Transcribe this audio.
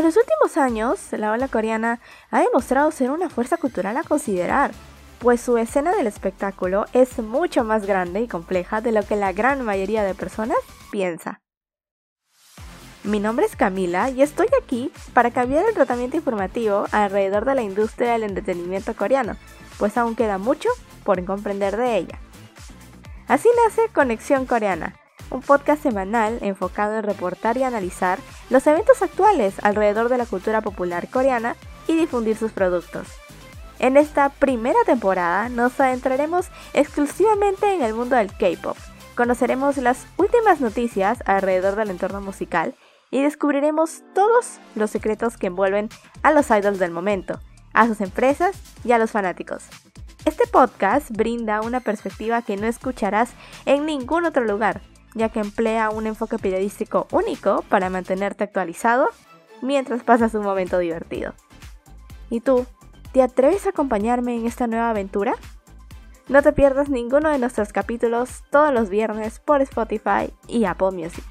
En los últimos años, la ola coreana ha demostrado ser una fuerza cultural a considerar, pues su escena del espectáculo es mucho más grande y compleja de lo que la gran mayoría de personas piensa. Mi nombre es Camila y estoy aquí para cambiar el tratamiento informativo alrededor de la industria del entretenimiento coreano, pues aún queda mucho por comprender de ella. Así nace Conexión Coreana, un podcast semanal enfocado en reportar y analizar los eventos actuales alrededor de la cultura popular coreana y difundir sus productos. En esta primera temporada nos adentraremos exclusivamente en el mundo del K-Pop. Conoceremos las últimas noticias alrededor del entorno musical y descubriremos todos los secretos que envuelven a los idols del momento, a sus empresas y a los fanáticos. Este podcast brinda una perspectiva que no escucharás en ningún otro lugar, ya que emplea un enfoque periodístico único para mantenerte actualizado mientras pasas un momento divertido. ¿Y tú? ¿Te atreves a acompañarme en esta nueva aventura? No te pierdas ninguno de nuestros capítulos todos los viernes por Spotify y Apple Music.